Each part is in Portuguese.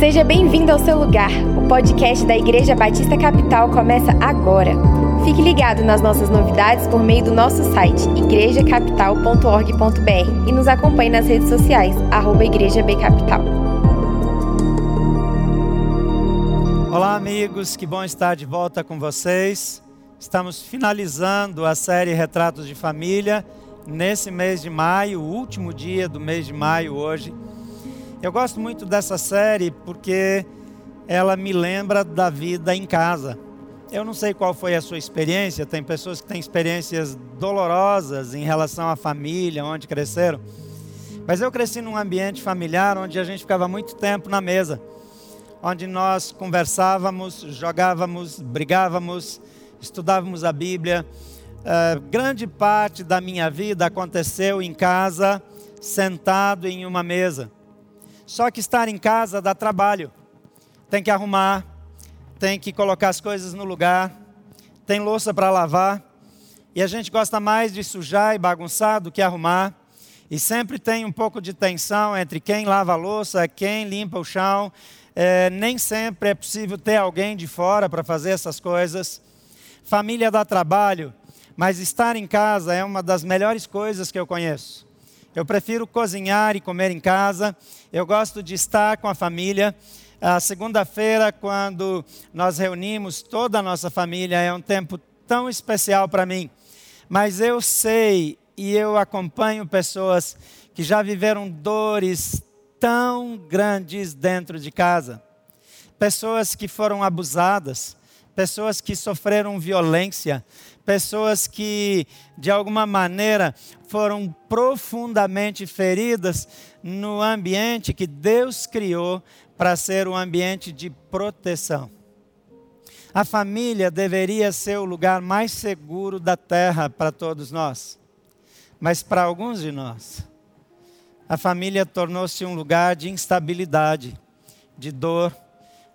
Seja bem-vindo ao seu lugar. O podcast da Igreja Batista Capital começa agora. Fique ligado nas nossas novidades por meio do nosso site igrejacapital.org.br e nos acompanhe nas redes sociais @igrejabcapital. Olá, amigos, que bom estar de volta com vocês. Estamos finalizando a série Retratos de Família nesse mês de maio, o último dia do mês de maio hoje. Eu gosto muito dessa série porque ela me lembra da vida em casa. Eu não sei qual foi a sua experiência, tem pessoas que têm experiências dolorosas em relação à família, onde cresceram. Mas eu cresci num ambiente familiar onde a gente ficava muito tempo na mesa, onde nós conversávamos, jogávamos, brigávamos, estudávamos a Bíblia. Uh, grande parte da minha vida aconteceu em casa, sentado em uma mesa. Só que estar em casa dá trabalho. Tem que arrumar, tem que colocar as coisas no lugar, tem louça para lavar. E a gente gosta mais de sujar e bagunçar do que arrumar. E sempre tem um pouco de tensão entre quem lava a louça, quem limpa o chão. É, nem sempre é possível ter alguém de fora para fazer essas coisas. Família dá trabalho, mas estar em casa é uma das melhores coisas que eu conheço. Eu prefiro cozinhar e comer em casa. Eu gosto de estar com a família. A segunda-feira, quando nós reunimos toda a nossa família, é um tempo tão especial para mim. Mas eu sei e eu acompanho pessoas que já viveram dores tão grandes dentro de casa. Pessoas que foram abusadas, pessoas que sofreram violência, pessoas que, de alguma maneira, foram profundamente feridas no ambiente que Deus criou para ser um ambiente de proteção. A família deveria ser o lugar mais seguro da terra para todos nós, mas para alguns de nós, a família tornou-se um lugar de instabilidade, de dor,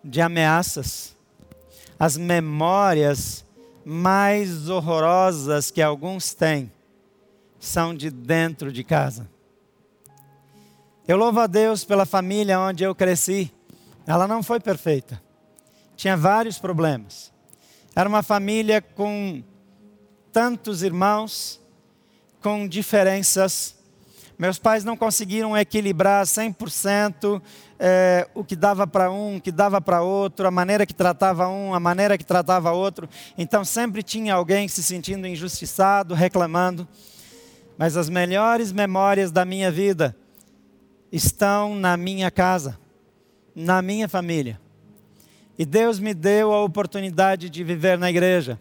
de ameaças. As memórias mais horrorosas que alguns têm são de dentro de casa. Eu louvo a Deus pela família onde eu cresci. Ela não foi perfeita. Tinha vários problemas. Era uma família com tantos irmãos, com diferenças. Meus pais não conseguiram equilibrar 100% é, o que dava para um, o que dava para outro, a maneira que tratava um, a maneira que tratava outro. Então sempre tinha alguém se sentindo injustiçado, reclamando. Mas as melhores memórias da minha vida estão na minha casa, na minha família. E Deus me deu a oportunidade de viver na igreja.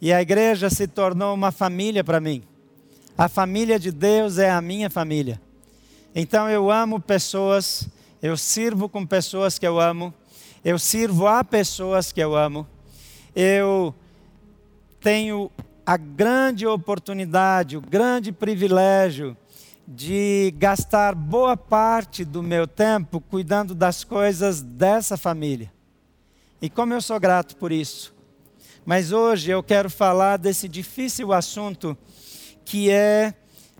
E a igreja se tornou uma família para mim. A família de Deus é a minha família. Então eu amo pessoas eu sirvo com pessoas que eu amo, eu sirvo a pessoas que eu amo, eu tenho a grande oportunidade, o grande privilégio de gastar boa parte do meu tempo cuidando das coisas dessa família. E como eu sou grato por isso. Mas hoje eu quero falar desse difícil assunto que é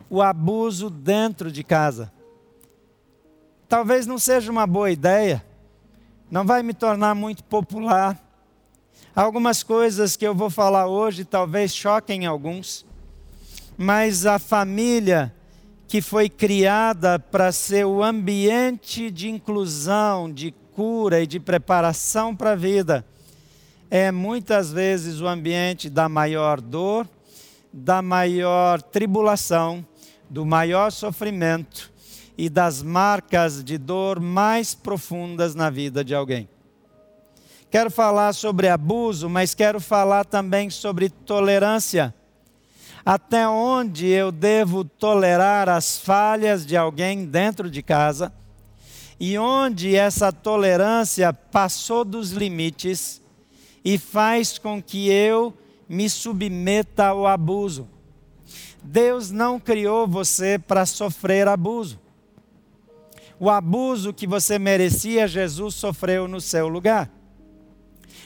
o abuso dentro de casa talvez não seja uma boa ideia, não vai me tornar muito popular. Algumas coisas que eu vou falar hoje talvez choquem alguns, mas a família que foi criada para ser o ambiente de inclusão, de cura e de preparação para a vida, é muitas vezes o ambiente da maior dor, da maior tribulação, do maior sofrimento e das marcas de dor mais profundas na vida de alguém. Quero falar sobre abuso, mas quero falar também sobre tolerância. Até onde eu devo tolerar as falhas de alguém dentro de casa e onde essa tolerância passou dos limites e faz com que eu me submeta ao abuso. Deus não criou você para sofrer abuso o abuso que você merecia, Jesus sofreu no seu lugar.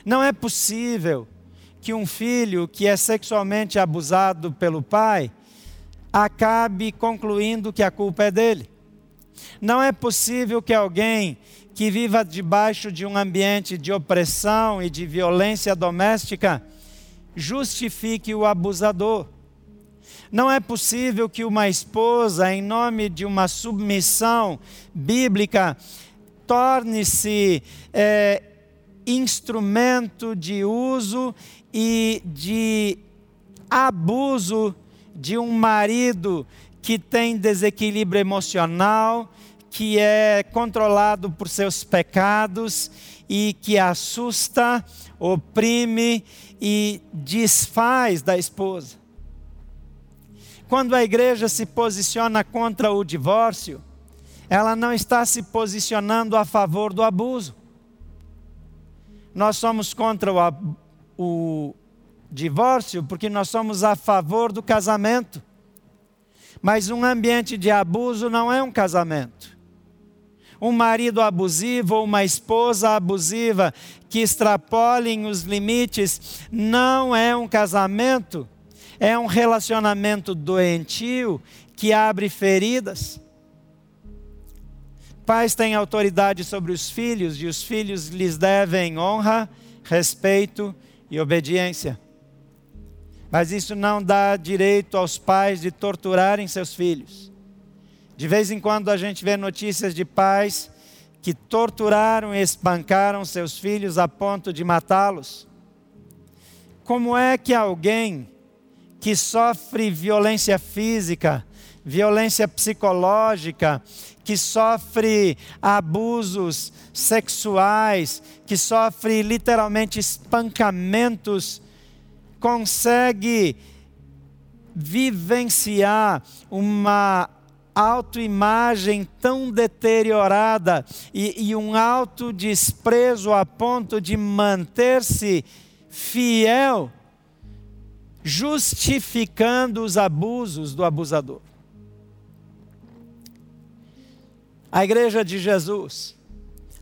Não é possível que um filho que é sexualmente abusado pelo pai acabe concluindo que a culpa é dele. Não é possível que alguém que viva debaixo de um ambiente de opressão e de violência doméstica justifique o abusador. Não é possível que uma esposa, em nome de uma submissão bíblica, torne-se é, instrumento de uso e de abuso de um marido que tem desequilíbrio emocional, que é controlado por seus pecados e que assusta, oprime e desfaz da esposa. Quando a igreja se posiciona contra o divórcio, ela não está se posicionando a favor do abuso. Nós somos contra o, o divórcio porque nós somos a favor do casamento. Mas um ambiente de abuso não é um casamento. Um marido abusivo ou uma esposa abusiva que extrapolem os limites não é um casamento, é um relacionamento doentio que abre feridas. Pais têm autoridade sobre os filhos e os filhos lhes devem honra, respeito e obediência. Mas isso não dá direito aos pais de torturarem seus filhos. De vez em quando a gente vê notícias de pais que torturaram e espancaram seus filhos a ponto de matá-los. Como é que alguém que sofre violência física, violência psicológica, que sofre abusos sexuais, que sofre literalmente espancamentos, consegue vivenciar uma autoimagem tão deteriorada e, e um alto desprezo a ponto de manter-se fiel, justificando os abusos do abusador. A igreja de Jesus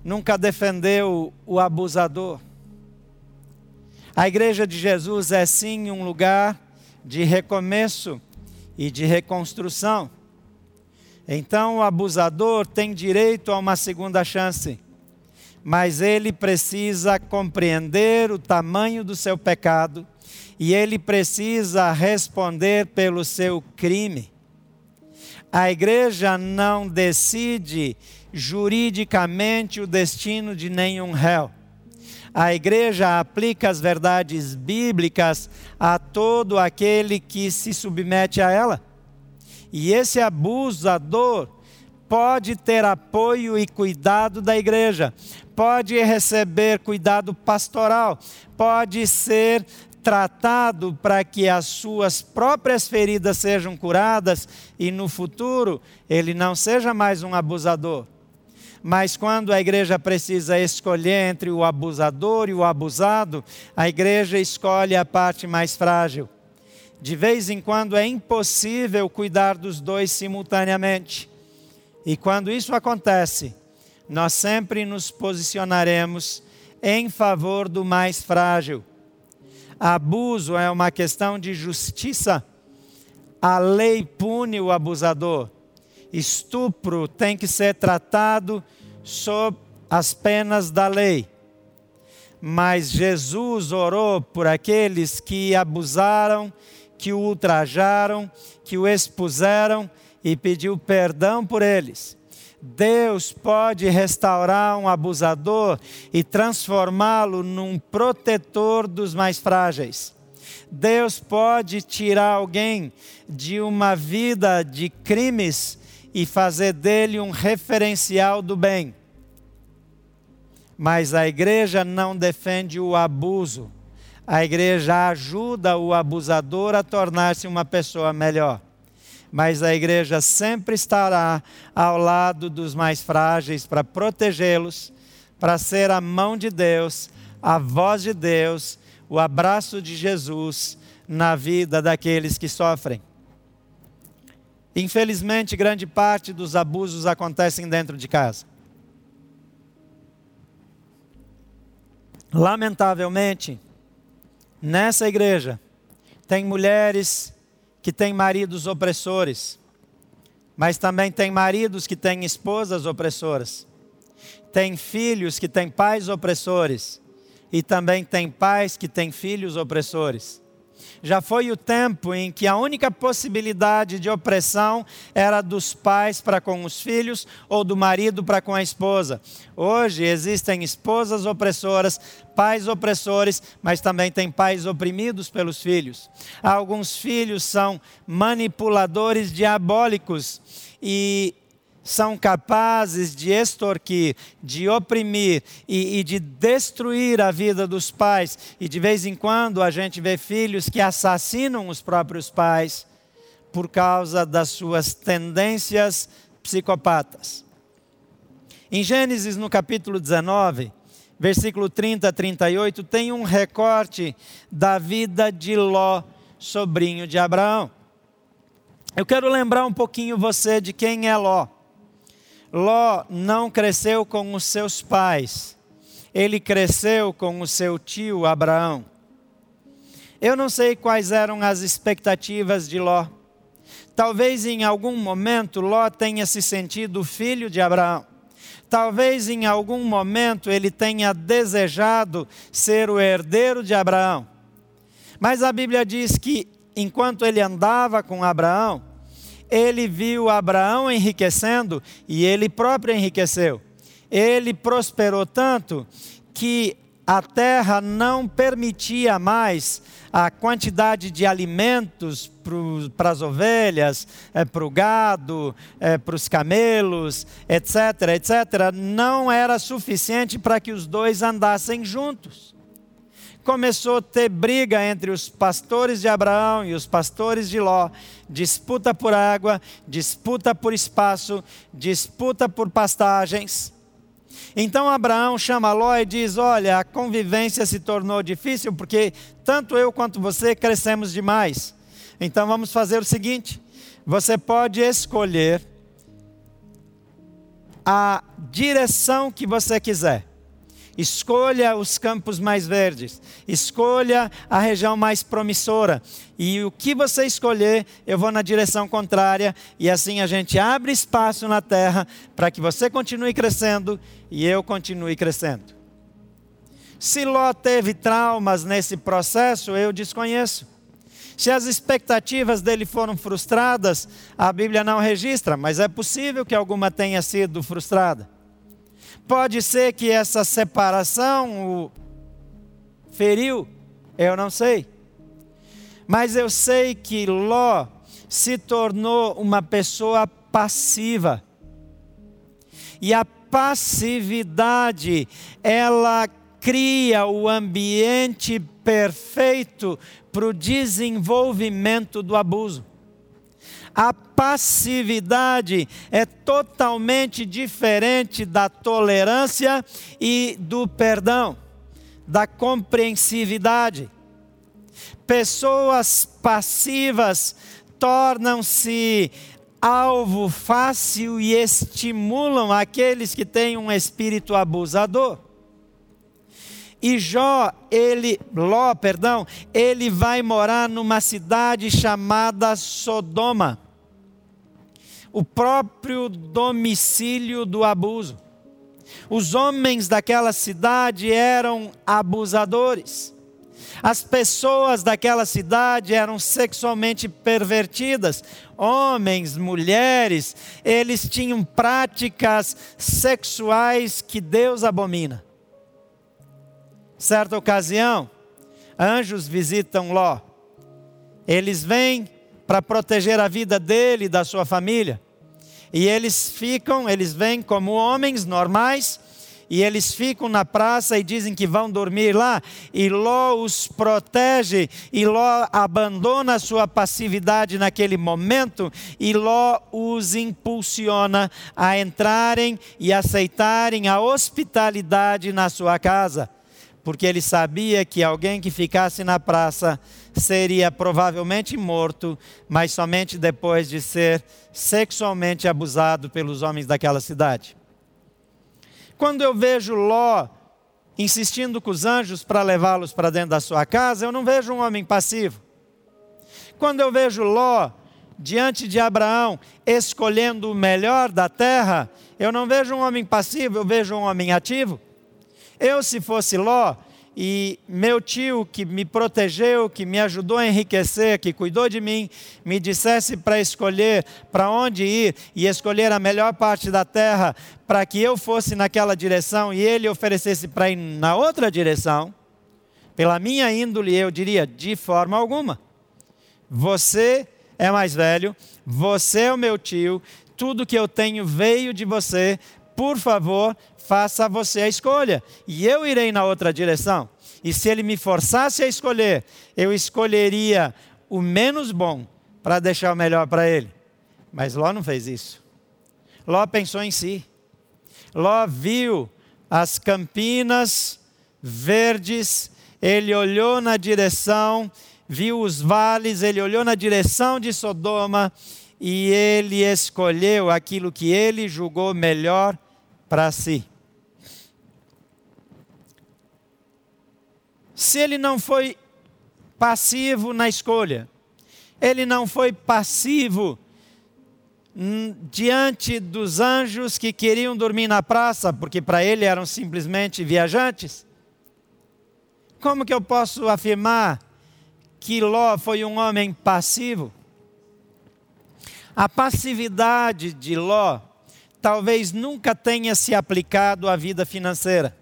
nunca defendeu o abusador a igreja de Jesus é sim um lugar de recomeço e de reconstrução. Então o abusador tem direito a uma segunda chance, mas ele precisa compreender o tamanho do seu pecado e ele precisa responder pelo seu crime. A igreja não decide juridicamente o destino de nenhum réu a igreja aplica as verdades bíblicas a todo aquele que se submete a ela. E esse abusador pode ter apoio e cuidado da igreja, pode receber cuidado pastoral, pode ser tratado para que as suas próprias feridas sejam curadas e no futuro ele não seja mais um abusador mas quando a igreja precisa escolher entre o abusador e o abusado, a igreja escolhe a parte mais frágil. De vez em quando é impossível cuidar dos dois simultaneamente. E quando isso acontece, nós sempre nos posicionaremos em favor do mais frágil. Abuso é uma questão de justiça. A lei pune o abusador estupro tem que ser tratado sob as penas da lei. Mas Jesus orou por aqueles que abusaram, que o ultrajaram, que o expuseram e pediu perdão por eles. Deus pode restaurar um abusador e transformá-lo num protetor dos mais frágeis. Deus pode tirar alguém de uma vida de crimes e fazer dele um referencial do bem. Mas a igreja não defende o abuso. A igreja ajuda o abusador a tornar-se uma pessoa melhor. Mas a igreja sempre estará ao lado dos mais frágeis para protegê-los, para ser a mão de Deus, a voz de Deus, o abraço de Jesus na vida daqueles que sofrem. Infelizmente, grande parte dos abusos acontecem dentro de casa. Lamentavelmente, nessa igreja, tem mulheres que têm maridos opressores, Mas também tem maridos que têm esposas opressoras. Tem filhos que têm pais opressores. E também tem pais que têm filhos opressores. Já foi o tempo em que a única possibilidade de opressão era dos pais para com os filhos ou do marido para com a esposa. Hoje existem esposas opressoras, pais opressores, mas também tem pais oprimidos pelos filhos. Alguns filhos são manipuladores diabólicos e são capazes de extorquir, de oprimir e, e, de destruir a vida dos pais. E de vez em quando a gente vê filhos que assassinam os próprios pais por causa das suas tendências psicopatas. Em Gênesis, no capítulo 19, versículo 30 a 38, tem um recorte da vida de Ló, sobrinho de Abraão. Eu quero lembrar um pouquinho você de quem é Ló. Ló não cresceu com os seus pais, ele cresceu com o seu tio Abraão. Eu não sei quais eram as expectativas de Ló. Talvez em algum momento Ló tenha se sentido filho de Abraão. Talvez em algum momento ele tenha desejado ser o herdeiro de Abraão. Mas a Bíblia diz que enquanto ele andava com Abraão, ele viu Abraão enriquecendo e ele próprio enriqueceu. Ele prosperou tanto que a terra não permitia mais a quantidade de alimentos para as ovelhas, é, para o gado, é, para os camelos, etc., etc., não era suficiente para que os dois andassem juntos começou a ter briga entre os pastores de Abraão e os pastores de Ló, disputa por água, disputa por espaço, disputa por pastagens. Então Abraão chama Ló e diz: Olha, a convivência se tornou difícil porque tanto eu quanto você crescemos demais. Então vamos fazer o seguinte: você pode escolher a direção que você quiser. Escolha os campos mais verdes, escolha a região mais promissora. E o que você escolher, eu vou na direção contrária, e assim a gente abre espaço na terra para que você continue crescendo e eu continue crescendo. Se Ló teve traumas nesse processo, eu desconheço. Se as expectativas dele foram frustradas, a Bíblia não registra, mas é possível que alguma tenha sido frustrada. Pode ser que essa separação o feriu, eu não sei. Mas eu sei que Ló se tornou uma pessoa passiva. E a passividade, ela cria o ambiente perfeito para o desenvolvimento do abuso. A passividade é totalmente diferente da tolerância e do perdão, da compreensividade. Pessoas passivas tornam-se alvo fácil e estimulam aqueles que têm um espírito abusador. E Jó, ele, Ló, perdão, ele vai morar numa cidade chamada Sodoma. O próprio domicílio do abuso. Os homens daquela cidade eram abusadores. As pessoas daquela cidade eram sexualmente pervertidas. Homens, mulheres, eles tinham práticas sexuais que Deus abomina. Certa ocasião, anjos visitam Ló. Eles vêm para proteger a vida dele e da sua família. E eles ficam, eles vêm como homens normais, e eles ficam na praça e dizem que vão dormir lá, e Ló os protege, e Ló abandona a sua passividade naquele momento, e Ló os impulsiona a entrarem e aceitarem a hospitalidade na sua casa porque ele sabia que alguém que ficasse na praça seria provavelmente morto, mas somente depois de ser sexualmente abusado pelos homens daquela cidade. Quando eu vejo Ló insistindo com os anjos para levá-los para dentro da sua casa, eu não vejo um homem passivo. Quando eu vejo Ló diante de Abraão, escolhendo o melhor da terra, eu não vejo um homem passivo, eu vejo um homem ativo. Eu, se fosse Ló, e meu tio, que me protegeu, que me ajudou a enriquecer, que cuidou de mim, me dissesse para escolher para onde ir e escolher a melhor parte da terra para que eu fosse naquela direção e ele oferecesse para ir na outra direção, pela minha índole, eu diria: de forma alguma. Você é mais velho, você é o meu tio, tudo que eu tenho veio de você, por favor, faça você a escolha, e eu irei na outra direção. E se ele me forçasse a escolher, eu escolheria o menos bom para deixar o melhor para ele. Mas Ló não fez isso. Ló pensou em si. Ló viu as campinas verdes, ele olhou na direção, viu os vales, ele olhou na direção de Sodoma e ele escolheu aquilo que ele julgou melhor para si. Se ele não foi passivo na escolha, ele não foi passivo diante dos anjos que queriam dormir na praça, porque para ele eram simplesmente viajantes. Como que eu posso afirmar que Ló foi um homem passivo? A passividade de Ló talvez nunca tenha se aplicado à vida financeira.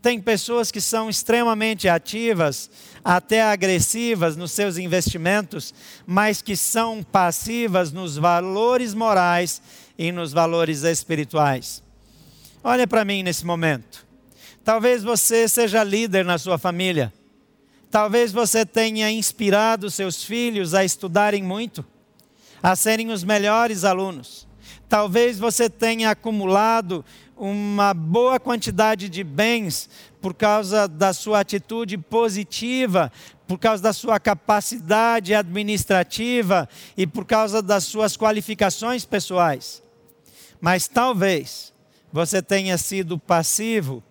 Tem pessoas que são extremamente ativas, até agressivas nos seus investimentos, mas que são passivas nos valores morais e nos valores espirituais. Olha para mim nesse momento. Talvez você seja líder na sua família. Talvez você tenha inspirado seus filhos a estudarem muito, a serem os melhores alunos. Talvez você tenha acumulado uma boa quantidade de bens por causa da sua atitude positiva, por causa da sua capacidade administrativa e por causa das suas qualificações pessoais. Mas talvez você tenha sido passivo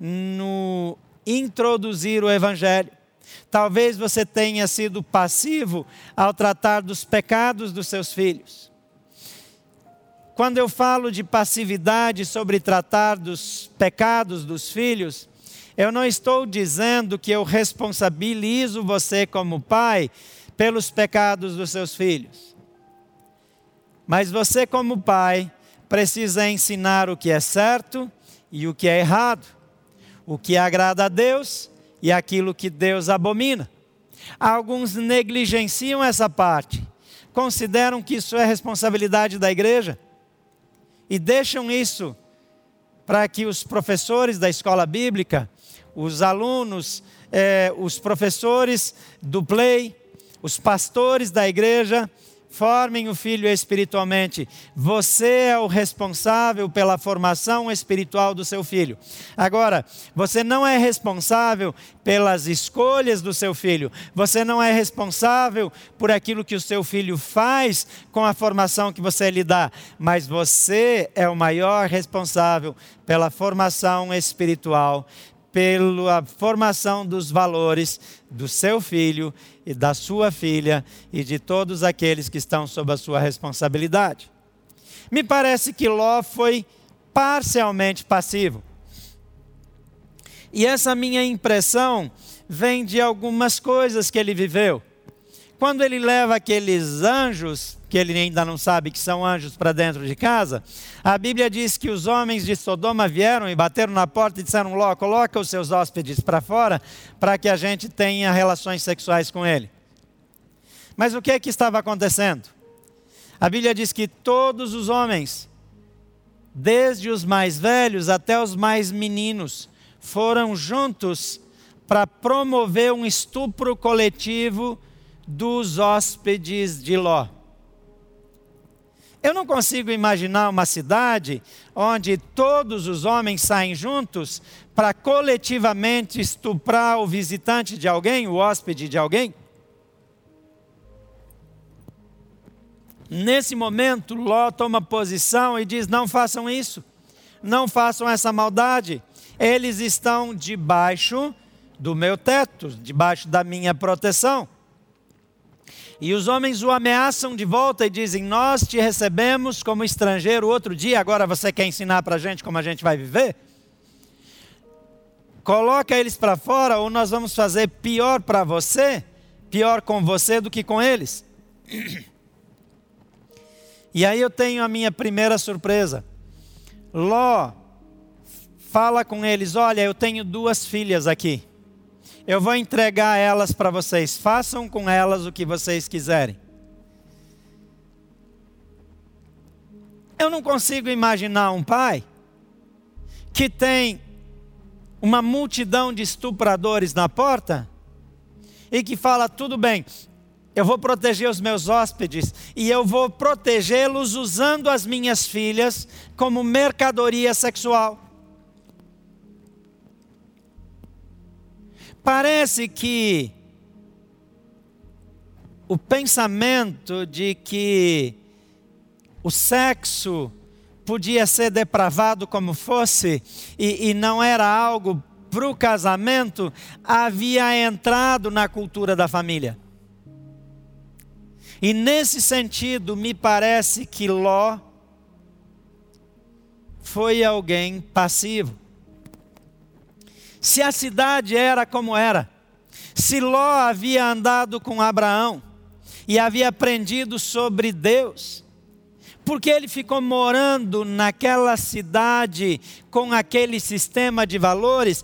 no introduzir o Evangelho. Talvez você tenha sido passivo ao tratar dos pecados dos seus filhos. Quando eu falo de passividade sobre tratar dos pecados dos filhos, eu não estou dizendo que eu responsabilizo você como pai pelos pecados dos seus filhos. Mas você, como pai, precisa ensinar o que é certo e o que é errado, o que agrada a Deus e aquilo que Deus abomina. Alguns negligenciam essa parte, consideram que isso é responsabilidade da igreja e deixam isso para que os professores da escola bíblica, os alunos, eh, os professores do play, os pastores da igreja, formem o filho espiritualmente. Você é o responsável pela formação espiritual do seu filho. Agora, você não é responsável pelas escolhas do seu filho. Você não é responsável por aquilo que o seu filho faz com a formação que você lhe dá, mas você é o maior responsável pela formação espiritual, pela formação dos valores do seu filho e da sua filha e de todos aqueles que estão sob a sua responsabilidade. Me parece que Ló foi parcialmente passivo. E essa minha impressão vem de algumas coisas que ele viveu. Quando ele leva aqueles anjos, que ele ainda não sabe que são anjos, para dentro de casa, a Bíblia diz que os homens de Sodoma vieram e bateram na porta e disseram: Ló, coloca os seus hóspedes para fora para que a gente tenha relações sexuais com ele. Mas o que é que estava acontecendo? A Bíblia diz que todos os homens, desde os mais velhos até os mais meninos, foram juntos para promover um estupro coletivo dos hóspedes de Ló. Eu não consigo imaginar uma cidade onde todos os homens saem juntos para coletivamente estuprar o visitante de alguém, o hóspede de alguém. Nesse momento, Ló toma posição e diz: Não façam isso, não façam essa maldade. Eles estão debaixo do meu teto, debaixo da minha proteção. E os homens o ameaçam de volta e dizem: Nós te recebemos como estrangeiro outro dia, agora você quer ensinar para a gente como a gente vai viver? Coloca eles para fora ou nós vamos fazer pior para você, pior com você do que com eles. E aí eu tenho a minha primeira surpresa. Ló fala com eles: Olha, eu tenho duas filhas aqui. Eu vou entregar elas para vocês. Façam com elas o que vocês quiserem. Eu não consigo imaginar um pai que tem uma multidão de estupradores na porta e que fala: tudo bem, eu vou proteger os meus hóspedes e eu vou protegê-los usando as minhas filhas como mercadoria sexual. Parece que o pensamento de que o sexo podia ser depravado como fosse e, e não era algo para o casamento, havia entrado na cultura da família. E nesse sentido, me parece que Ló foi alguém passivo. Se a cidade era como era, se Ló havia andado com Abraão e havia aprendido sobre Deus, porque ele ficou morando naquela cidade com aquele sistema de valores,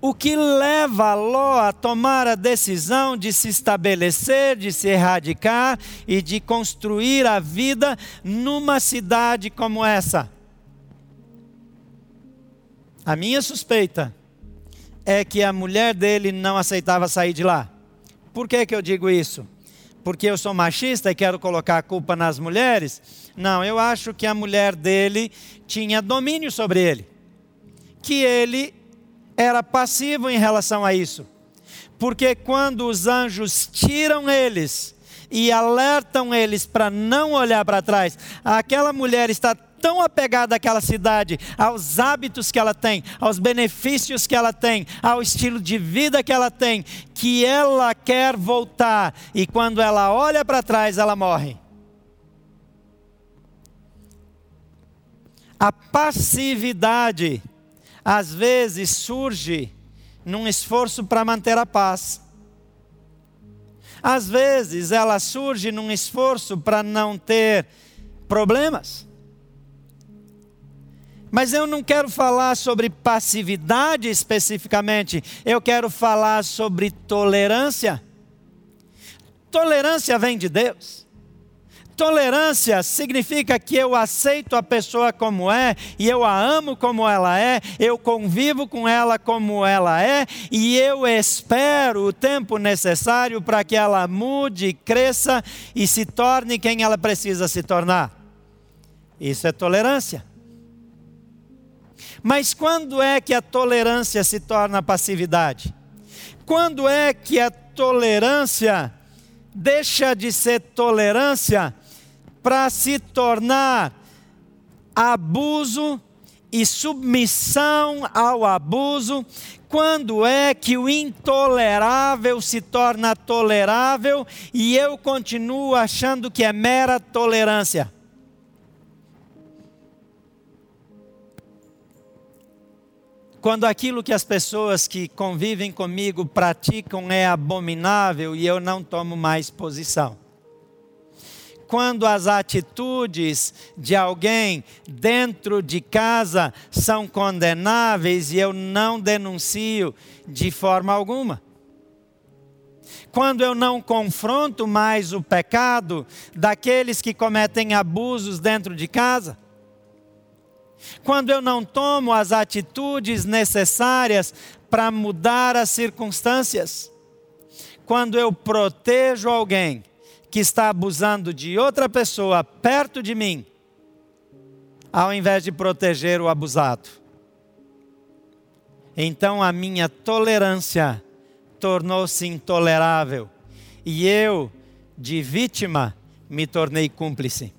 o que leva Ló a tomar a decisão de se estabelecer, de se erradicar e de construir a vida numa cidade como essa? A minha suspeita é que a mulher dele não aceitava sair de lá. Por que, que eu digo isso? Porque eu sou machista e quero colocar a culpa nas mulheres? Não, eu acho que a mulher dele tinha domínio sobre ele. Que ele era passivo em relação a isso. Porque quando os anjos tiram eles e alertam eles para não olhar para trás, aquela mulher está tão apegada àquela cidade, aos hábitos que ela tem, aos benefícios que ela tem, ao estilo de vida que ela tem, que ela quer voltar e quando ela olha para trás, ela morre. A passividade às vezes surge num esforço para manter a paz. Às vezes ela surge num esforço para não ter problemas. Mas eu não quero falar sobre passividade especificamente, eu quero falar sobre tolerância. Tolerância vem de Deus. Tolerância significa que eu aceito a pessoa como é e eu a amo como ela é, eu convivo com ela como ela é e eu espero o tempo necessário para que ela mude, cresça e se torne quem ela precisa se tornar. Isso é tolerância. Mas quando é que a tolerância se torna passividade? Quando é que a tolerância deixa de ser tolerância para se tornar abuso e submissão ao abuso, quando é que o intolerável se torna tolerável e eu continuo achando que é mera tolerância? Quando aquilo que as pessoas que convivem comigo praticam é abominável e eu não tomo mais posição quando as atitudes de alguém dentro de casa são condenáveis e eu não denuncio de forma alguma. Quando eu não confronto mais o pecado daqueles que cometem abusos dentro de casa. Quando eu não tomo as atitudes necessárias para mudar as circunstâncias. Quando eu protejo alguém que está abusando de outra pessoa perto de mim, ao invés de proteger o abusado. Então a minha tolerância tornou-se intolerável e eu, de vítima, me tornei cúmplice.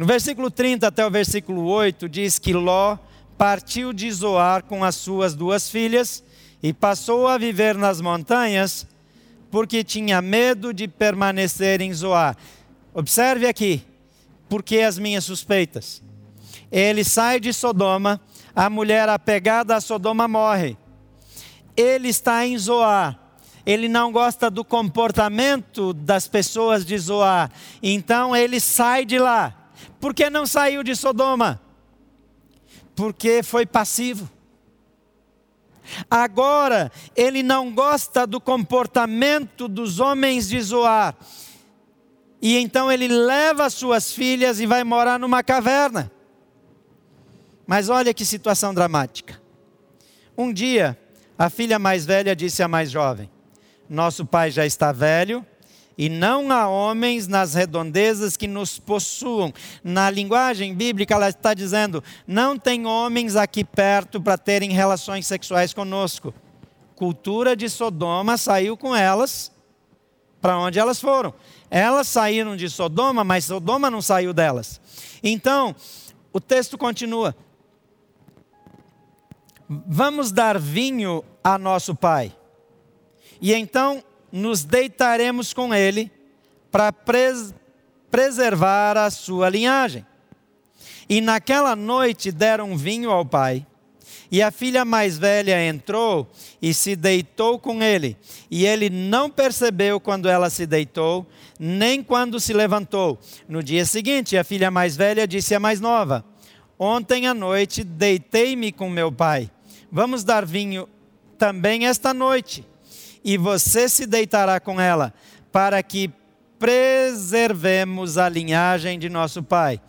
No versículo 30 até o versículo 8 diz que Ló partiu de Zoar com as suas duas filhas e passou a viver nas montanhas porque tinha medo de permanecer em Zoar. Observe aqui, porque as minhas suspeitas. Ele sai de Sodoma, a mulher apegada a Sodoma morre. Ele está em Zoar. Ele não gosta do comportamento das pessoas de Zoar. Então ele sai de lá. Por que não saiu de Sodoma? Porque foi passivo. Agora, ele não gosta do comportamento dos homens de Zoar. E então ele leva suas filhas e vai morar numa caverna. Mas olha que situação dramática. Um dia, a filha mais velha disse à mais jovem: Nosso pai já está velho e não há homens nas redondezas que nos possuam. Na linguagem bíblica, ela está dizendo: Não tem homens aqui perto para terem relações sexuais conosco. Cultura de Sodoma saiu com elas para onde elas foram. Elas saíram de Sodoma, mas Sodoma não saiu delas. Então, o texto continua: Vamos dar vinho a nosso pai, e então nos deitaremos com ele para pres preservar a sua linhagem. E naquela noite deram vinho ao pai. E a filha mais velha entrou e se deitou com ele. E ele não percebeu quando ela se deitou, nem quando se levantou. No dia seguinte, a filha mais velha disse à mais nova: Ontem à noite deitei-me com meu pai Vamos dar vinho também esta noite, e você se deitará com ela, para que preservemos a linhagem de nosso pai.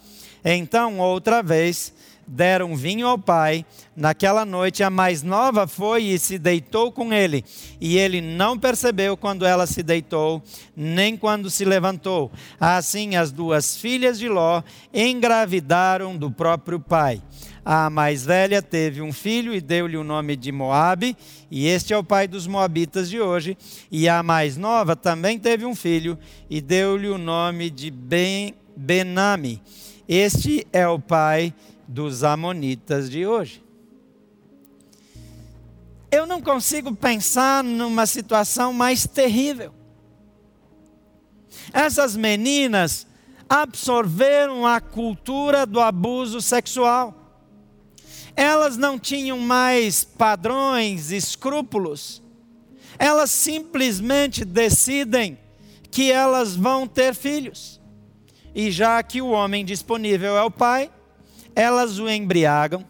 Então, outra vez, deram vinho ao pai. Naquela noite, a mais nova foi e se deitou com ele. E ele não percebeu quando ela se deitou, nem quando se levantou. Assim, as duas filhas de Ló engravidaram do próprio pai. A mais velha teve um filho e deu-lhe o nome de Moabe, e este é o pai dos moabitas de hoje. E a mais nova também teve um filho e deu-lhe o nome de ben, Benami. Este é o pai dos amonitas de hoje. Eu não consigo pensar numa situação mais terrível. Essas meninas absorveram a cultura do abuso sexual elas não tinham mais padrões, escrúpulos. Elas simplesmente decidem que elas vão ter filhos. E já que o homem disponível é o pai, elas o embriagam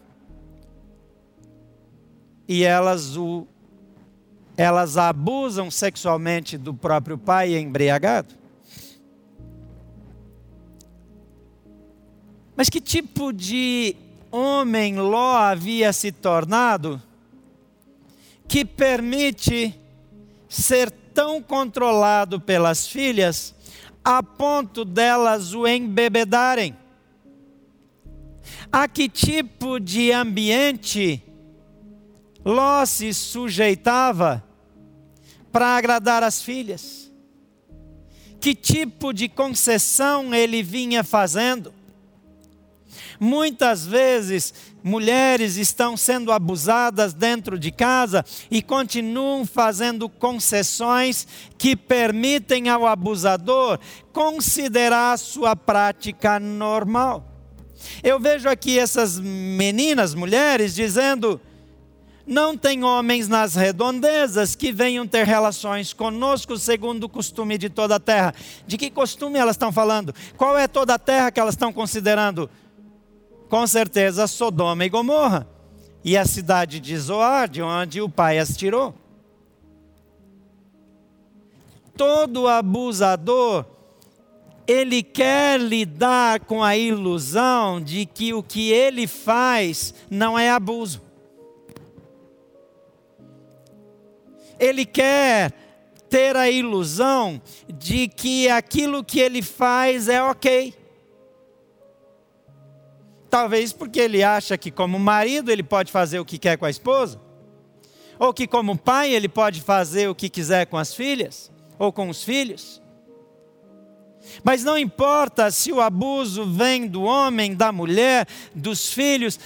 e elas o elas abusam sexualmente do próprio pai embriagado. Mas que tipo de homem Ló havia se tornado, que permite ser tão controlado pelas filhas a ponto delas o embebedarem. A que tipo de ambiente Ló se sujeitava para agradar as filhas? Que tipo de concessão ele vinha fazendo? Muitas vezes, mulheres estão sendo abusadas dentro de casa e continuam fazendo concessões que permitem ao abusador considerar sua prática normal. Eu vejo aqui essas meninas, mulheres, dizendo: não tem homens nas redondezas que venham ter relações conosco segundo o costume de toda a terra. De que costume elas estão falando? Qual é toda a terra que elas estão considerando? Com certeza Sodoma e Gomorra e a cidade de Zoar, de onde o pai as tirou. Todo abusador, ele quer lidar com a ilusão de que o que ele faz não é abuso. Ele quer ter a ilusão de que aquilo que ele faz é ok. Talvez porque ele acha que, como marido, ele pode fazer o que quer com a esposa, ou que, como pai, ele pode fazer o que quiser com as filhas, ou com os filhos. Mas não importa se o abuso vem do homem, da mulher, dos filhos,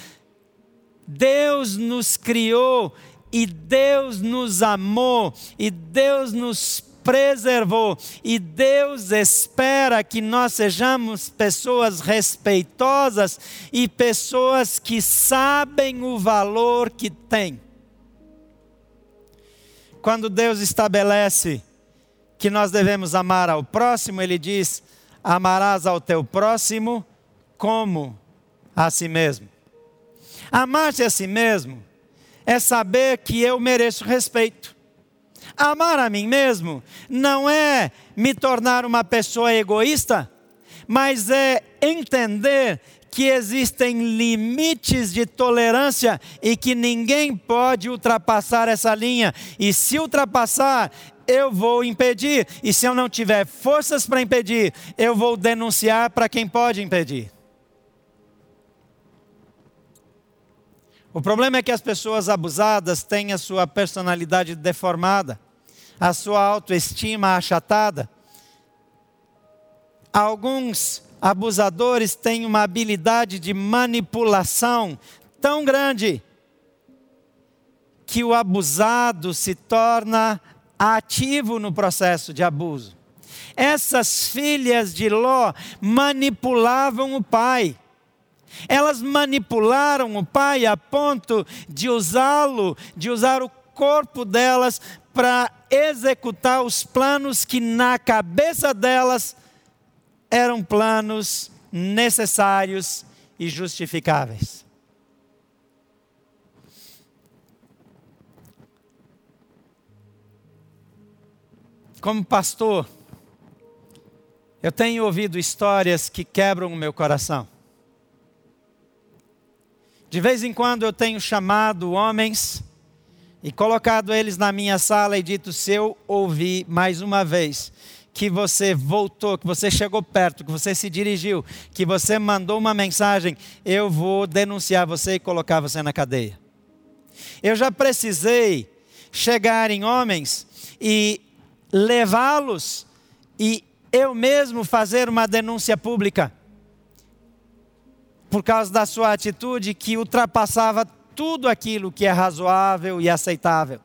Deus nos criou e Deus nos amou e Deus nos preservou. E Deus espera que nós sejamos pessoas respeitosas e pessoas que sabem o valor que têm. Quando Deus estabelece que nós devemos amar ao próximo, ele diz: amarás ao teu próximo como a si mesmo. Amar-se a si mesmo é saber que eu mereço respeito. Amar a mim mesmo não é me tornar uma pessoa egoísta, mas é entender que existem limites de tolerância e que ninguém pode ultrapassar essa linha. E se ultrapassar, eu vou impedir. E se eu não tiver forças para impedir, eu vou denunciar para quem pode impedir. O problema é que as pessoas abusadas têm a sua personalidade deformada, a sua autoestima achatada. Alguns abusadores têm uma habilidade de manipulação tão grande que o abusado se torna ativo no processo de abuso. Essas filhas de Ló manipulavam o pai. Elas manipularam o pai a ponto de usá-lo, de usar o corpo delas para executar os planos que na cabeça delas eram planos necessários e justificáveis. Como pastor, eu tenho ouvido histórias que quebram o meu coração. De vez em quando eu tenho chamado homens e colocado eles na minha sala e dito: se eu ouvir mais uma vez que você voltou, que você chegou perto, que você se dirigiu, que você mandou uma mensagem, eu vou denunciar você e colocar você na cadeia. Eu já precisei chegar em homens e levá-los e eu mesmo fazer uma denúncia pública por causa da sua atitude que ultrapassava tudo aquilo que é razoável e aceitável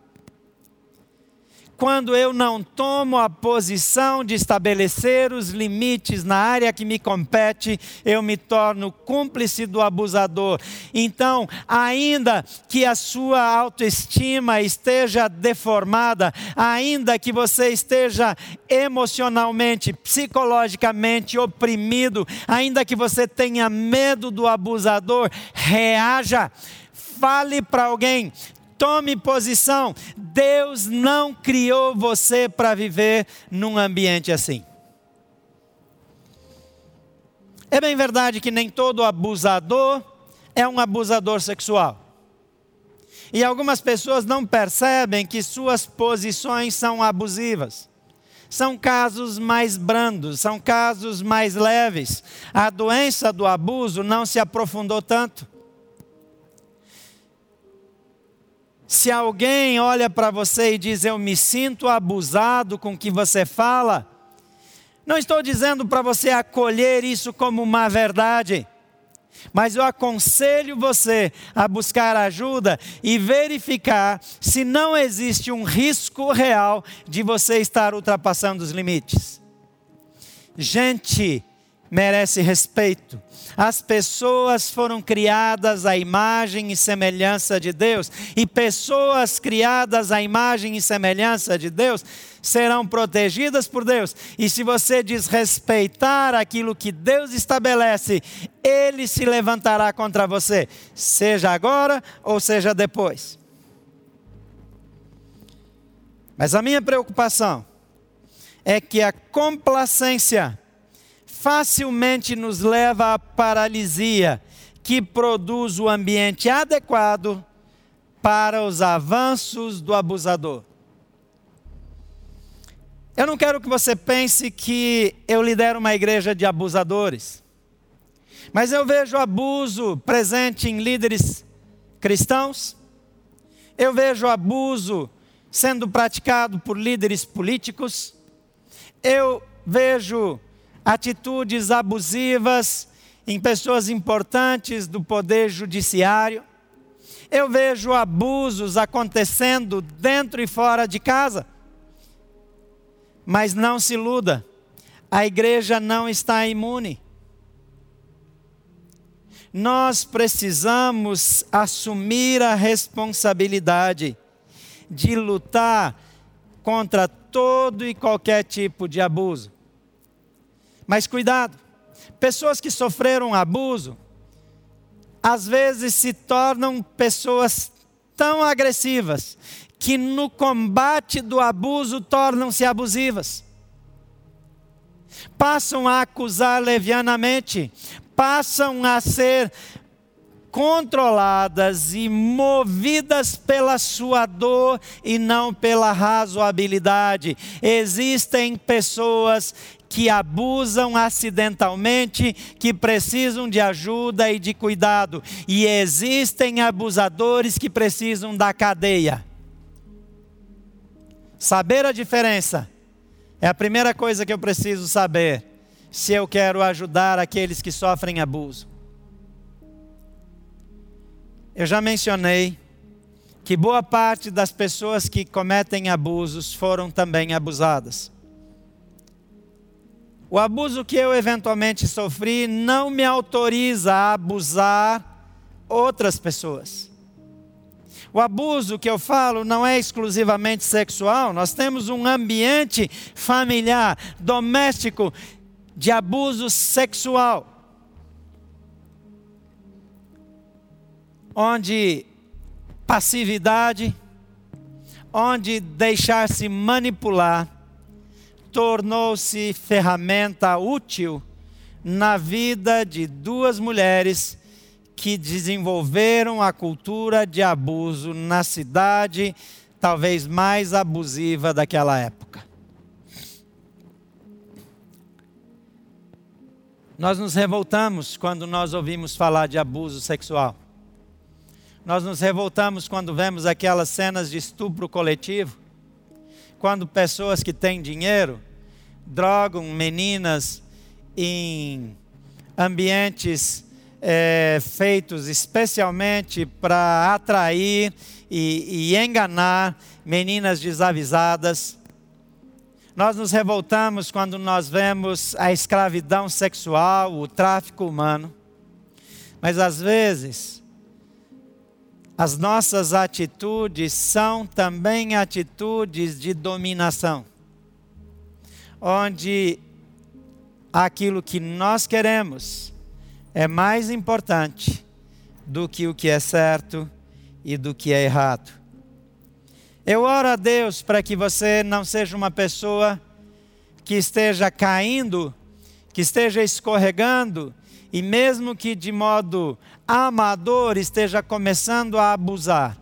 quando eu não tomo a posição de estabelecer os limites na área que me compete, eu me torno cúmplice do abusador. Então, ainda que a sua autoestima esteja deformada, ainda que você esteja emocionalmente, psicologicamente oprimido, ainda que você tenha medo do abusador, reaja fale para alguém, Tome posição. Deus não criou você para viver num ambiente assim. É bem verdade que nem todo abusador é um abusador sexual. E algumas pessoas não percebem que suas posições são abusivas. São casos mais brandos, são casos mais leves. A doença do abuso não se aprofundou tanto. Se alguém olha para você e diz: Eu me sinto abusado com o que você fala, não estou dizendo para você acolher isso como uma verdade, mas eu aconselho você a buscar ajuda e verificar se não existe um risco real de você estar ultrapassando os limites. Gente merece respeito. As pessoas foram criadas à imagem e semelhança de Deus, e pessoas criadas à imagem e semelhança de Deus serão protegidas por Deus. E se você desrespeitar aquilo que Deus estabelece, ele se levantará contra você, seja agora ou seja depois. Mas a minha preocupação é que a complacência facilmente nos leva à paralisia, que produz o ambiente adequado para os avanços do abusador. Eu não quero que você pense que eu lidero uma igreja de abusadores, mas eu vejo abuso presente em líderes cristãos, eu vejo abuso sendo praticado por líderes políticos, eu vejo atitudes abusivas em pessoas importantes do poder judiciário. Eu vejo abusos acontecendo dentro e fora de casa. Mas não se iluda, a igreja não está imune. Nós precisamos assumir a responsabilidade de lutar contra todo e qualquer tipo de abuso. Mas cuidado, pessoas que sofreram abuso, às vezes se tornam pessoas tão agressivas que no combate do abuso tornam-se abusivas. Passam a acusar levianamente, passam a ser controladas e movidas pela sua dor e não pela razoabilidade. Existem pessoas que abusam acidentalmente, que precisam de ajuda e de cuidado, e existem abusadores que precisam da cadeia. Saber a diferença é a primeira coisa que eu preciso saber se eu quero ajudar aqueles que sofrem abuso. Eu já mencionei que boa parte das pessoas que cometem abusos foram também abusadas. O abuso que eu eventualmente sofri não me autoriza a abusar outras pessoas. O abuso que eu falo não é exclusivamente sexual, nós temos um ambiente familiar, doméstico, de abuso sexual. Onde passividade, onde deixar-se manipular, tornou-se ferramenta útil na vida de duas mulheres que desenvolveram a cultura de abuso na cidade talvez mais abusiva daquela época. Nós nos revoltamos quando nós ouvimos falar de abuso sexual. Nós nos revoltamos quando vemos aquelas cenas de estupro coletivo quando pessoas que têm dinheiro drogam meninas em ambientes é, feitos especialmente para atrair e, e enganar meninas desavisadas. Nós nos revoltamos quando nós vemos a escravidão sexual, o tráfico humano. Mas às vezes, as nossas atitudes são também atitudes de dominação, onde aquilo que nós queremos é mais importante do que o que é certo e do que é errado. Eu oro a Deus para que você não seja uma pessoa que esteja caindo, que esteja escorregando e mesmo que de modo amador esteja começando a abusar,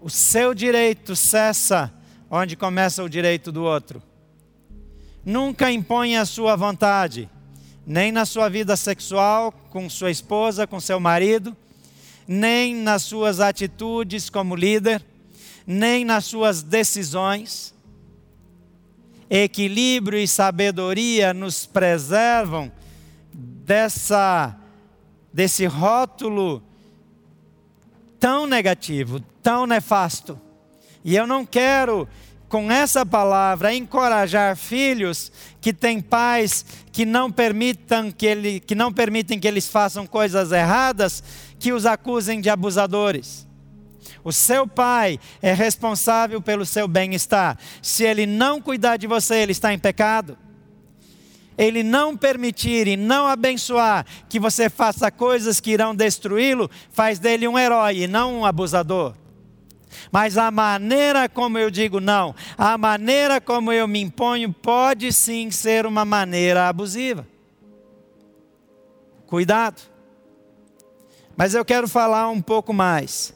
o seu direito cessa onde começa o direito do outro. Nunca impõe a sua vontade, nem na sua vida sexual com sua esposa, com seu marido, nem nas suas atitudes como líder, nem nas suas decisões. Equilíbrio e sabedoria nos preservam dessa desse rótulo tão negativo, tão nefasto. E eu não quero com essa palavra encorajar filhos que têm pais que não permitam que, ele, que não permitem que eles façam coisas erradas, que os acusem de abusadores. O seu pai é responsável pelo seu bem-estar. Se ele não cuidar de você, ele está em pecado ele não permitir e não abençoar que você faça coisas que irão destruí-lo, faz dele um herói e não um abusador. Mas a maneira como eu digo não, a maneira como eu me imponho, pode sim ser uma maneira abusiva. Cuidado. Mas eu quero falar um pouco mais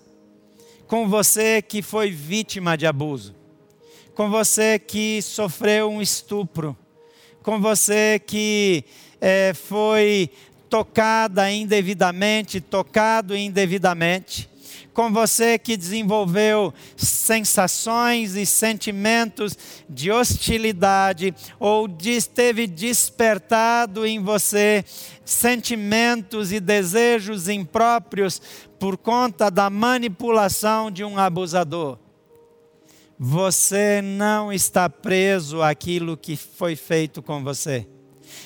com você que foi vítima de abuso, com você que sofreu um estupro com você que é, foi tocada indevidamente, tocado indevidamente, com você que desenvolveu sensações e sentimentos de hostilidade ou esteve despertado em você sentimentos e desejos impróprios por conta da manipulação de um abusador. Você não está preso àquilo que foi feito com você.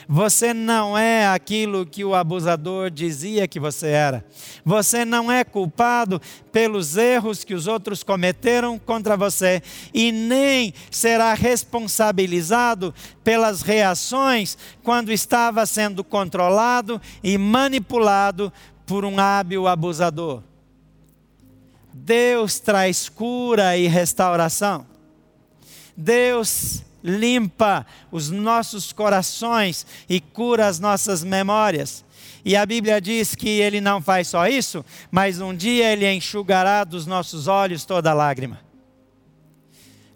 Você não é aquilo que o abusador dizia que você era. Você não é culpado pelos erros que os outros cometeram contra você e nem será responsabilizado pelas reações quando estava sendo controlado e manipulado por um hábil abusador. Deus traz cura e restauração. Deus limpa os nossos corações e cura as nossas memórias. E a Bíblia diz que ele não faz só isso, mas um dia ele enxugará dos nossos olhos toda lágrima.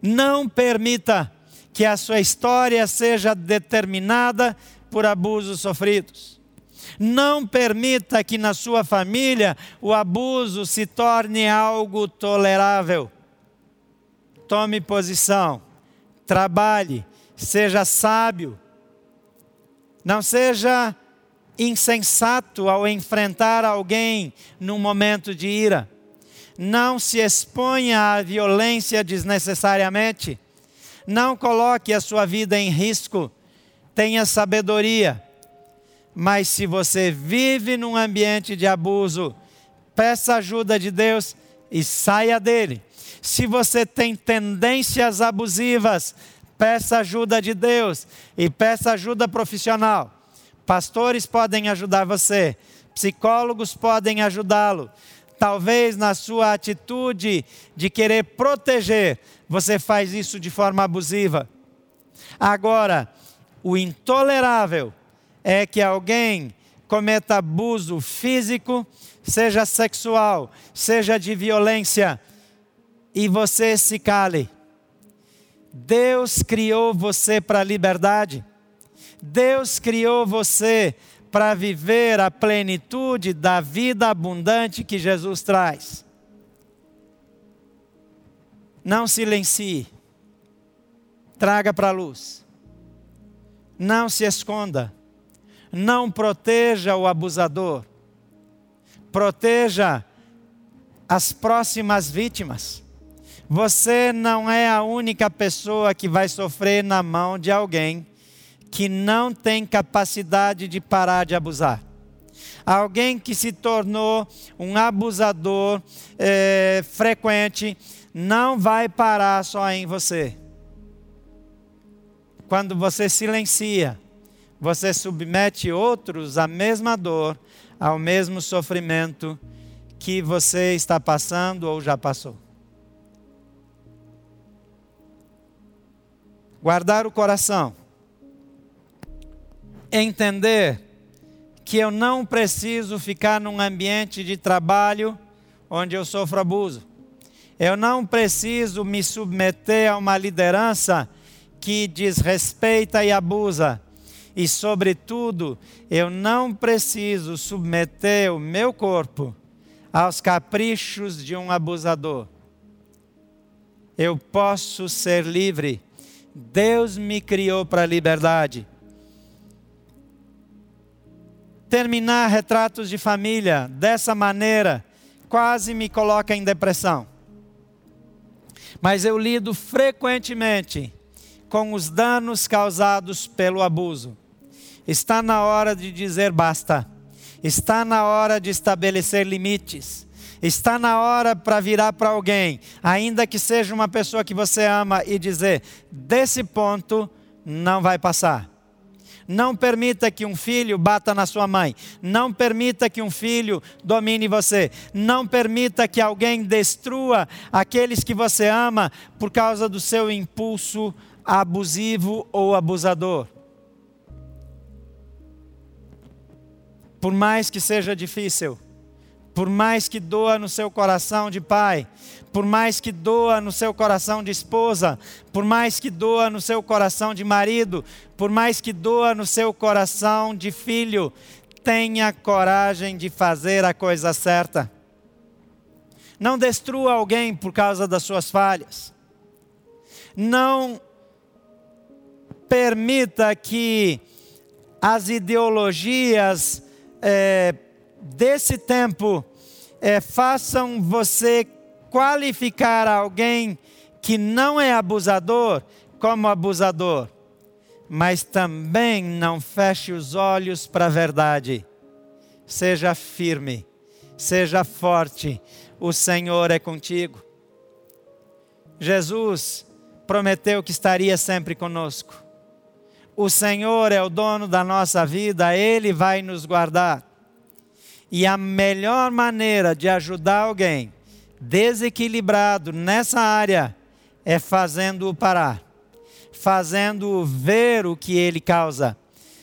Não permita que a sua história seja determinada por abusos sofridos. Não permita que na sua família o abuso se torne algo tolerável. Tome posição trabalhe, seja sábio, não seja insensato ao enfrentar alguém num momento de ira. Não se exponha à violência desnecessariamente. Não coloque a sua vida em risco. Tenha sabedoria. Mas se você vive num ambiente de abuso, peça ajuda de Deus e saia dele. Se você tem tendências abusivas, peça ajuda de Deus e peça ajuda profissional. Pastores podem ajudar você, psicólogos podem ajudá-lo. Talvez na sua atitude de querer proteger, você faz isso de forma abusiva. Agora, o intolerável é que alguém cometa abuso físico, seja sexual, seja de violência, e você se cale. Deus criou você para a liberdade. Deus criou você para viver a plenitude da vida abundante que Jesus traz. Não silencie. Traga para a luz. Não se esconda. Não proteja o abusador. Proteja as próximas vítimas. Você não é a única pessoa que vai sofrer na mão de alguém que não tem capacidade de parar de abusar. Alguém que se tornou um abusador é, frequente não vai parar só em você. Quando você silencia, você submete outros à mesma dor, ao mesmo sofrimento que você está passando ou já passou. guardar o coração, entender que eu não preciso ficar num ambiente de trabalho onde eu sofro abuso. Eu não preciso me submeter a uma liderança que desrespeita e abusa. E, sobretudo, eu não preciso submeter o meu corpo aos caprichos de um abusador. Eu posso ser livre Deus me criou para a liberdade. Terminar retratos de família dessa maneira quase me coloca em depressão. Mas eu lido frequentemente com os danos causados pelo abuso. Está na hora de dizer basta. Está na hora de estabelecer limites. Está na hora para virar para alguém, ainda que seja uma pessoa que você ama, e dizer: desse ponto não vai passar. Não permita que um filho bata na sua mãe. Não permita que um filho domine você. Não permita que alguém destrua aqueles que você ama por causa do seu impulso abusivo ou abusador. Por mais que seja difícil, por mais que doa no seu coração de pai, por mais que doa no seu coração de esposa, por mais que doa no seu coração de marido, por mais que doa no seu coração de filho, tenha coragem de fazer a coisa certa. Não destrua alguém por causa das suas falhas. Não permita que as ideologias é, desse tempo é, façam você qualificar alguém que não é abusador como abusador, mas também não feche os olhos para a verdade. Seja firme, seja forte, o Senhor é contigo. Jesus prometeu que estaria sempre conosco. O Senhor é o dono da nossa vida, Ele vai nos guardar. E a melhor maneira de ajudar alguém desequilibrado nessa área é fazendo-o parar, fazendo-o ver o que ele causa,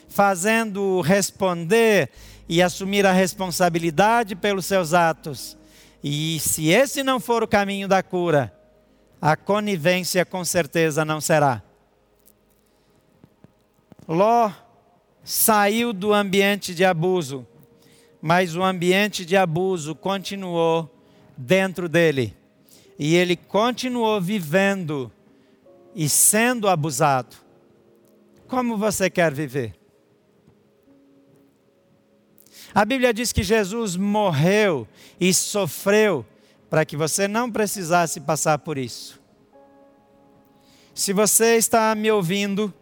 fazendo-o responder e assumir a responsabilidade pelos seus atos. E se esse não for o caminho da cura, a conivência com certeza não será. Ló saiu do ambiente de abuso, mas o ambiente de abuso continuou dentro dele. E ele continuou vivendo e sendo abusado. Como você quer viver? A Bíblia diz que Jesus morreu e sofreu para que você não precisasse passar por isso. Se você está me ouvindo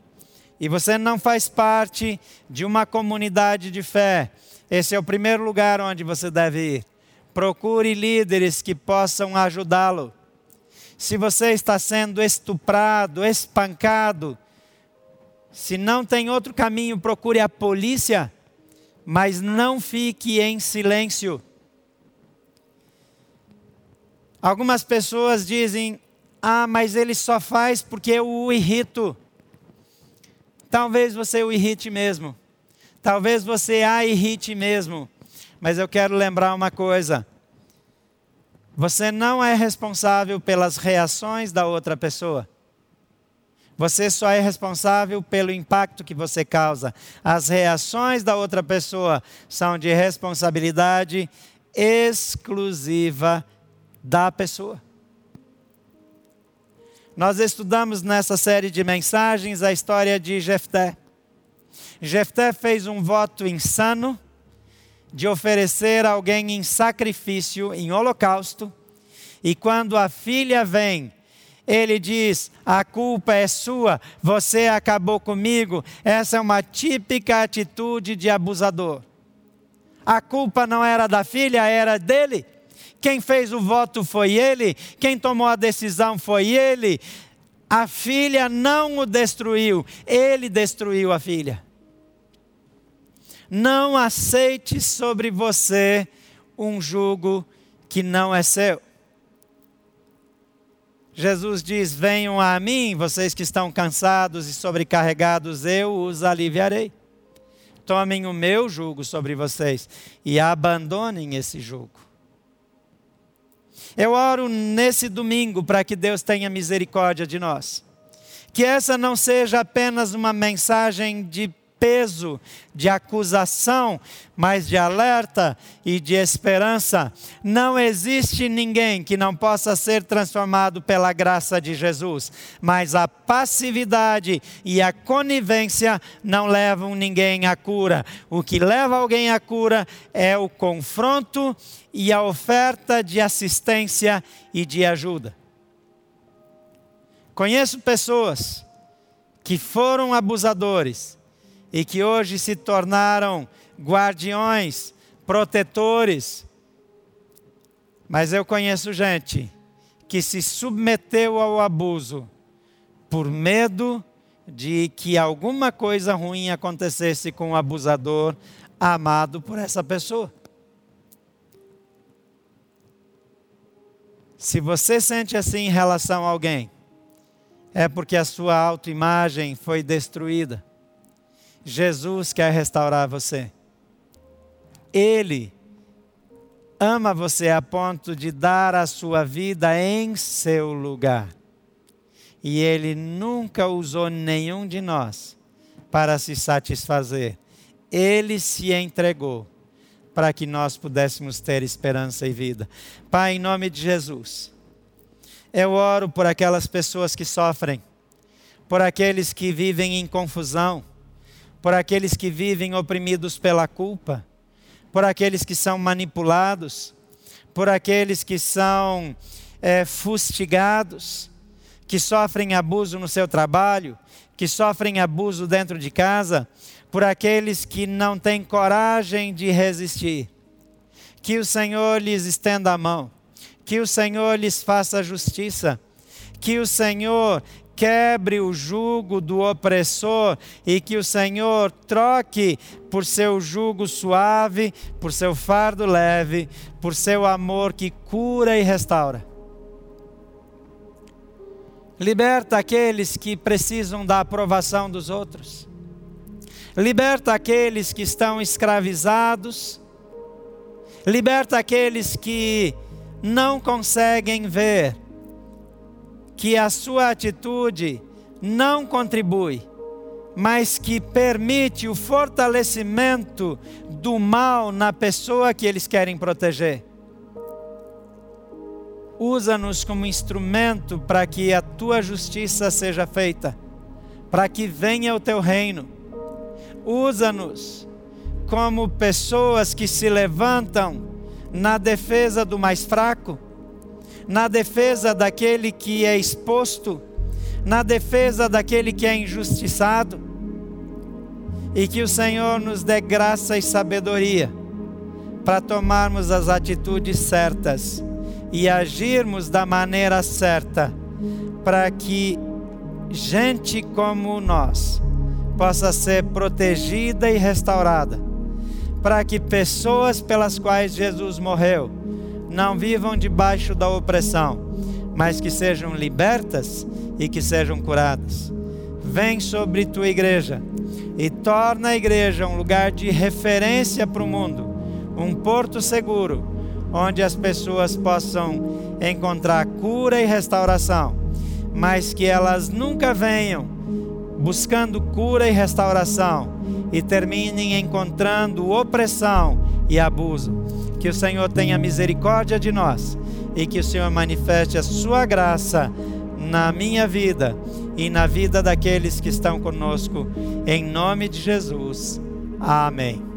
e você não faz parte de uma comunidade de fé, esse é o primeiro lugar onde você deve ir. Procure líderes que possam ajudá-lo. Se você está sendo estuprado, espancado, se não tem outro caminho, procure a polícia, mas não fique em silêncio. Algumas pessoas dizem: Ah, mas ele só faz porque eu o irrito. Talvez você o irrite mesmo. Talvez você a irrite mesmo. Mas eu quero lembrar uma coisa: você não é responsável pelas reações da outra pessoa. Você só é responsável pelo impacto que você causa. As reações da outra pessoa são de responsabilidade exclusiva da pessoa. Nós estudamos nessa série de mensagens a história de Jefté. Jefté fez um voto insano de oferecer alguém em sacrifício, em holocausto, e quando a filha vem, ele diz: A culpa é sua, você acabou comigo. Essa é uma típica atitude de abusador. A culpa não era da filha, era dele. Quem fez o voto foi ele, quem tomou a decisão foi ele. A filha não o destruiu, ele destruiu a filha. Não aceite sobre você um jugo que não é seu. Jesus diz: Venham a mim, vocês que estão cansados e sobrecarregados, eu os aliviarei. Tomem o meu jugo sobre vocês e abandonem esse jugo. Eu oro nesse domingo para que Deus tenha misericórdia de nós. Que essa não seja apenas uma mensagem de peso de acusação, mas de alerta e de esperança. Não existe ninguém que não possa ser transformado pela graça de Jesus, mas a passividade e a conivência não levam ninguém à cura. O que leva alguém à cura é o confronto e a oferta de assistência e de ajuda. Conheço pessoas que foram abusadores e que hoje se tornaram guardiões, protetores. Mas eu conheço gente que se submeteu ao abuso por medo de que alguma coisa ruim acontecesse com o abusador amado por essa pessoa. Se você sente assim em relação a alguém, é porque a sua autoimagem foi destruída. Jesus quer restaurar você. Ele ama você a ponto de dar a sua vida em seu lugar. E ele nunca usou nenhum de nós para se satisfazer. Ele se entregou para que nós pudéssemos ter esperança e vida. Pai, em nome de Jesus, eu oro por aquelas pessoas que sofrem, por aqueles que vivem em confusão por aqueles que vivem oprimidos pela culpa, por aqueles que são manipulados, por aqueles que são é, fustigados. que sofrem abuso no seu trabalho, que sofrem abuso dentro de casa, por aqueles que não têm coragem de resistir. Que o Senhor lhes estenda a mão, que o Senhor lhes faça justiça, que o Senhor quebre o jugo do opressor e que o Senhor troque por seu jugo suave, por seu fardo leve, por seu amor que cura e restaura. Liberta aqueles que precisam da aprovação dos outros. Liberta aqueles que estão escravizados. Liberta aqueles que não conseguem ver que a sua atitude não contribui, mas que permite o fortalecimento do mal na pessoa que eles querem proteger. Usa-nos como instrumento para que a tua justiça seja feita, para que venha o teu reino. Usa-nos como pessoas que se levantam na defesa do mais fraco na defesa daquele que é exposto, na defesa daquele que é injustiçado. E que o Senhor nos dê graça e sabedoria para tomarmos as atitudes certas e agirmos da maneira certa, para que gente como nós possa ser protegida e restaurada, para que pessoas pelas quais Jesus morreu não vivam debaixo da opressão, mas que sejam libertas e que sejam curadas. Vem sobre tua igreja e torna a igreja um lugar de referência para o mundo, um porto seguro, onde as pessoas possam encontrar cura e restauração, mas que elas nunca venham buscando cura e restauração e terminem encontrando opressão e abuso que o Senhor tenha misericórdia de nós e que o Senhor manifeste a sua graça na minha vida e na vida daqueles que estão conosco, em nome de Jesus. Amém.